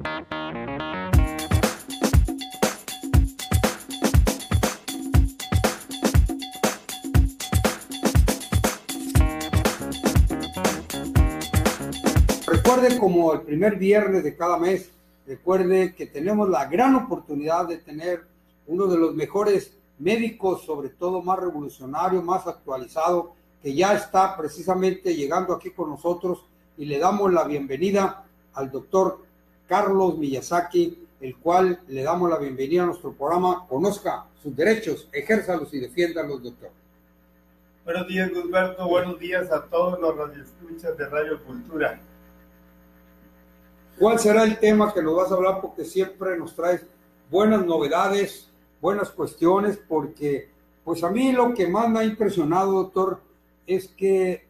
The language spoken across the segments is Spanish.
Recuerde como el primer viernes de cada mes, recuerde que tenemos la gran oportunidad de tener uno de los mejores médicos, sobre todo más revolucionario, más actualizado, que ya está precisamente llegando aquí con nosotros y le damos la bienvenida al doctor Carlos Miyazaki, el cual le damos la bienvenida a nuestro programa. Conozca sus derechos, ejérzalos y defiéndalos, doctor. Buenos días, Gilberto. Buenos días a todos los radioescuchas de Radio Cultura. ¿Cuál será el tema que nos vas a hablar? Porque siempre nos traes buenas novedades, buenas cuestiones, porque pues a mí lo que más me ha impresionado, doctor, es que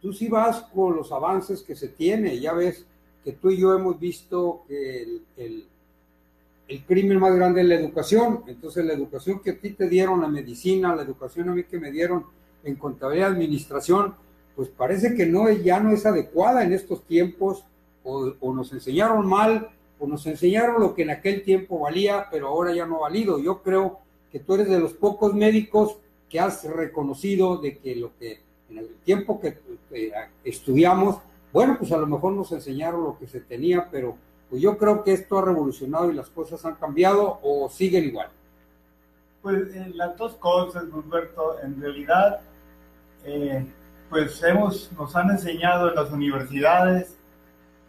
tú sí vas con los avances que se tiene. Ya ves que tú y yo hemos visto que el, el, crimen más grande es la educación. Entonces la educación que a ti te dieron, la medicina, la educación a mí que me dieron en contabilidad y administración, pues parece que no, ya no es adecuada en estos tiempos o, o, nos enseñaron mal, o nos enseñaron lo que en aquel tiempo valía, pero ahora ya no ha valido. Yo creo que tú eres de los pocos médicos que has reconocido de que lo que en el tiempo que eh, estudiamos, bueno, pues a lo mejor nos enseñaron lo que se tenía, pero pues yo creo que esto ha revolucionado y las cosas han cambiado o siguen igual. Pues eh, las dos cosas, Gilberto, en realidad, eh, pues hemos, nos han enseñado en las universidades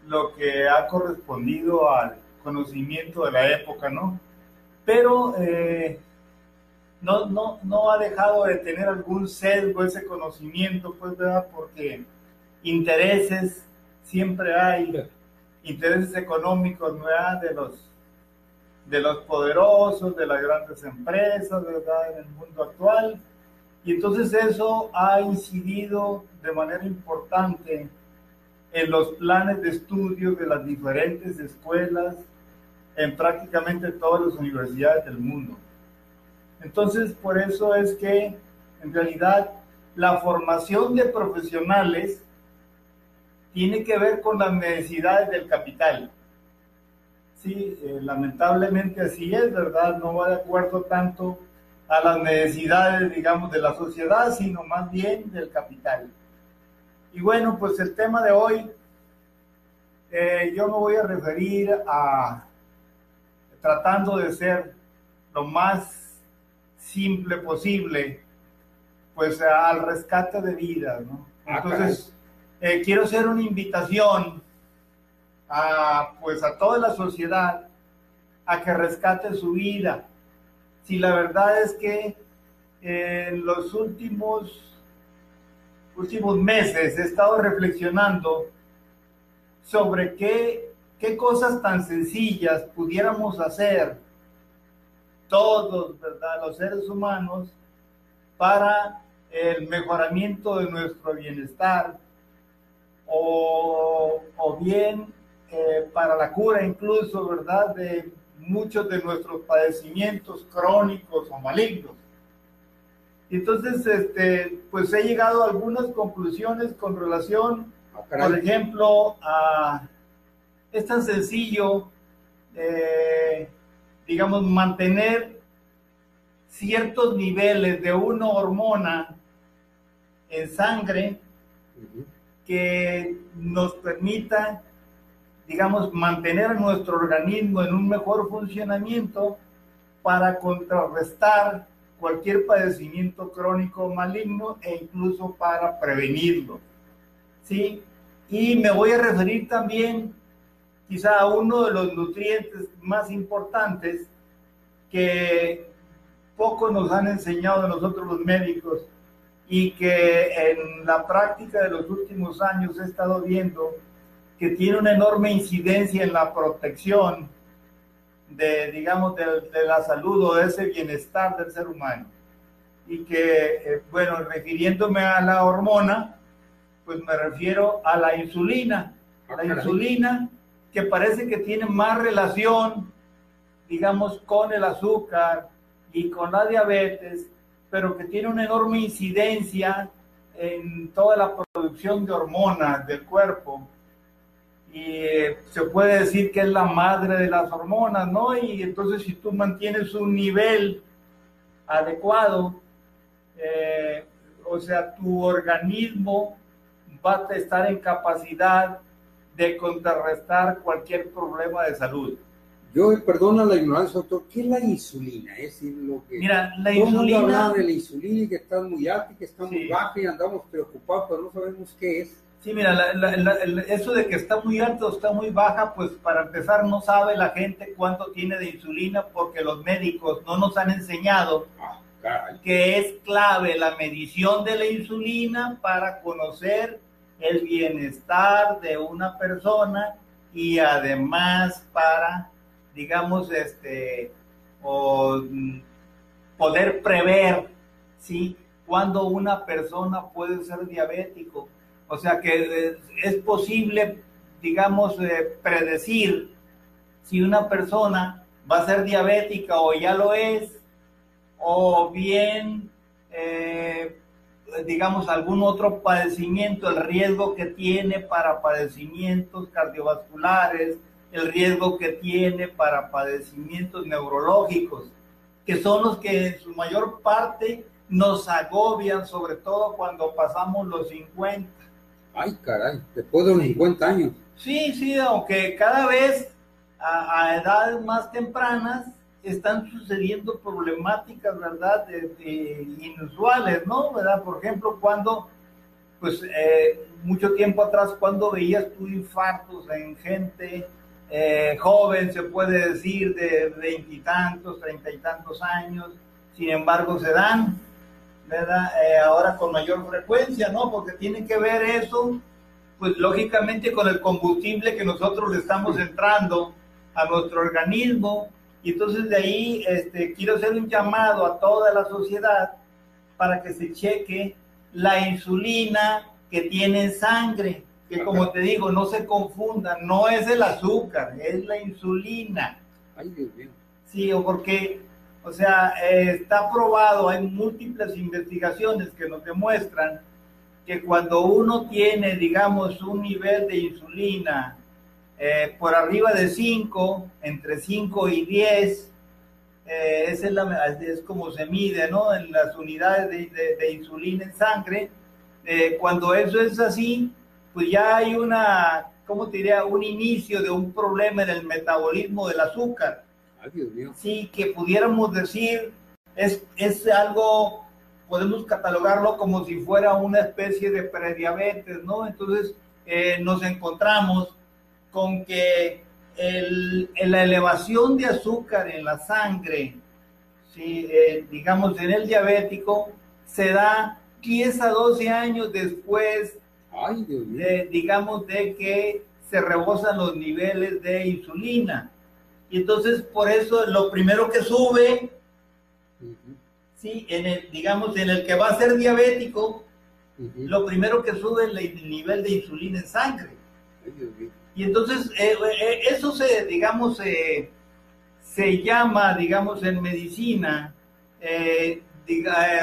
lo que ha correspondido al conocimiento de la época, ¿no? Pero eh, no, no, no ha dejado de tener algún sesgo ese conocimiento, pues, ¿verdad? Porque intereses siempre hay, intereses económicos, ¿verdad? De los, de los poderosos, de las grandes empresas, ¿verdad? En el mundo actual. Y entonces eso ha incidido de manera importante en los planes de estudio de las diferentes escuelas en prácticamente todas las universidades del mundo. Entonces, por eso es que en realidad la formación de profesionales tiene que ver con las necesidades del capital. Sí, eh, lamentablemente así es, ¿verdad? No va de acuerdo tanto a las necesidades, digamos, de la sociedad, sino más bien del capital. Y bueno, pues el tema de hoy, eh, yo me voy a referir a tratando de ser lo más simple posible, pues al rescate de vida, ¿no? Entonces, eh, quiero hacer una invitación a, pues a toda la sociedad a que rescate su vida. Si la verdad es que en los últimos últimos meses he estado reflexionando sobre qué, qué cosas tan sencillas pudiéramos hacer todos, ¿verdad? Los seres humanos para el mejoramiento de nuestro bienestar o, o bien eh, para la cura incluso, ¿verdad? De muchos de nuestros padecimientos crónicos o malignos. Entonces, este, pues he llegado a algunas conclusiones con relación, por ejemplo, a es tan sencillo, eh, digamos, mantener ciertos niveles de una hormona en sangre que nos permita, digamos, mantener nuestro organismo en un mejor funcionamiento para contrarrestar cualquier padecimiento crónico maligno e incluso para prevenirlo. ¿Sí? Y me voy a referir también quizá a uno de los nutrientes más importantes que poco nos han enseñado a nosotros los médicos y que en la práctica de los últimos años he estado viendo que tiene una enorme incidencia en la protección de, digamos, de, de, la salud o de ese bienestar del ser humano. Y que, eh, bueno, refiriéndome a la hormona, pues me refiero a la insulina. La insulina que parece que tiene más relación, digamos, con el azúcar y con la diabetes, pero que tiene una enorme incidencia en toda la producción de hormonas del cuerpo y se puede decir que es la madre de las hormonas, ¿no? Y entonces si tú mantienes un nivel adecuado, eh, o sea, tu organismo va a estar en capacidad de contrarrestar cualquier problema de salud. Yo, perdona la ignorancia, doctor, ¿qué es la insulina? Es decir, lo que... Mira, la insulina... de la insulina y que está muy alta y que está muy baja y andamos preocupados, pero no sabemos qué es. Sí, mira, eso de que está muy alto o está muy baja, pues para empezar no sabe la gente cuánto tiene de insulina porque los médicos no nos han enseñado ah, que es clave la medición de la insulina para conocer el bienestar de una persona y además para, digamos, este, o, mm, poder prever, ¿sí? Cuando una persona puede ser diabético. O sea que eh, es posible, digamos, eh, predecir si una persona va a ser diabética o ya lo es, o bien eh, digamos, algún otro padecimiento, el riesgo que tiene para padecimientos cardiovasculares, el riesgo que tiene para padecimientos neurológicos, que son los que en su mayor parte nos agobian, sobre todo cuando pasamos los 50. Ay, caray, después de los 50 años. Sí, sí, aunque cada vez a, a edades más tempranas están sucediendo problemáticas, ¿verdad?, de, inusuales, ¿no? ¿Verdad? Por ejemplo, cuando, pues, eh, mucho tiempo atrás, cuando veías tú infartos en gente eh, joven, se puede decir, de veintitantos, treinta y tantos años, sin embargo, se dan, ¿verdad? Eh, ahora con mayor frecuencia, ¿no? Porque tiene que ver eso, pues, lógicamente con el combustible que nosotros le estamos entrando a nuestro organismo, y entonces de ahí este, quiero hacer un llamado a toda la sociedad para que se cheque la insulina que tiene en sangre, que como te digo, no se confunda, no es el azúcar, es la insulina. Ay, Dios mío. Sí, o porque, o sea, está probado, hay múltiples investigaciones que nos demuestran que cuando uno tiene, digamos, un nivel de insulina eh, por arriba de 5, entre 5 y 10, eh, es, es, como se mide, ¿no? En las unidades de, insulina en sangre. Eh, cuando eso es así, pues ya hay una, ¿cómo te diría? Un inicio de un problema en el metabolismo del azúcar. Ay, Dios mío. Sí, que pudiéramos decir, es, es algo, podemos catalogarlo como si fuera una especie de prediabetes, ¿no? Entonces, nos encontramos con que el, la elevación de azúcar en la sangre, si, eh, digamos en el diabético, se da 10 a 12 años después, de, digamos, de que se rebosan los niveles de insulina. Y entonces, por eso, lo primero que sube, sí, en el, digamos, en el que va a ser diabético, lo primero que sube es el nivel de insulina en sangre. Y entonces eh, eh, eso se, digamos, se llama, digamos, en medicina, eh,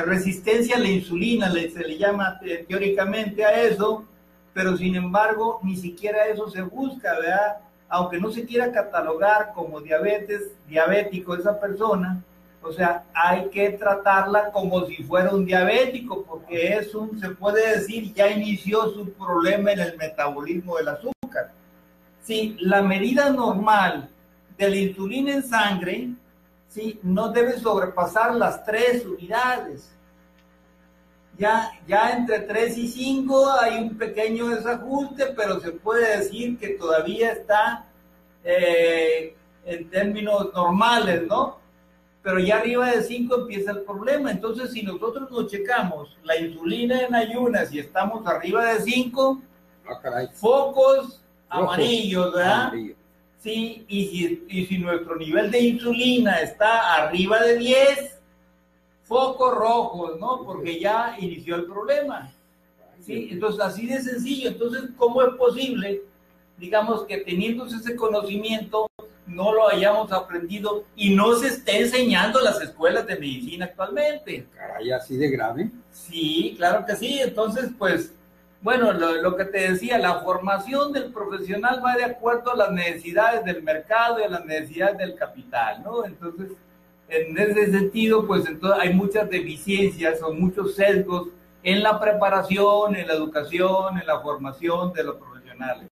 resistencia a la insulina, se le llama teóricamente a eso, pero sin embargo ni siquiera eso se busca, ¿verdad? Aunque no se quiera catalogar como diabetes, diabético esa persona, o sea, hay que tratarla como si fuera un diabético, porque es un, se puede decir, ya inició su problema en el metabolismo del azúcar. Si la medida normal de la insulina en sangre ¿sí? no debe sobrepasar las tres unidades. Ya, ya entre 3 y 5 hay un pequeño desajuste, pero se puede decir que todavía está eh, en términos normales, ¿no? Pero ya arriba de 5 empieza el problema. Entonces, si nosotros nos checamos la insulina en ayunas y estamos arriba de 5, ah, focos amarillos, ¿verdad? Sí, y si, y si nuestro nivel de insulina está arriba de 10, focos rojos, ¿no? Porque ya inició el problema. ¿Sí? Entonces, así de sencillo. Entonces, ¿cómo es posible, digamos, que teniendo ese conocimiento, no lo hayamos aprendido y no se esté enseñando en las escuelas de medicina actualmente? Caray, así de grave. Sí, claro que sí. Entonces, pues, Bueno, lo, que te decía, la formación del profesional va de acuerdo a las necesidades del mercado y a las necesidades del capital, ¿no? Entonces, en ese sentido, pues entonces hay muchas deficiencias o muchos sesgos en la preparación, en la educación, en la formación de los profesionales.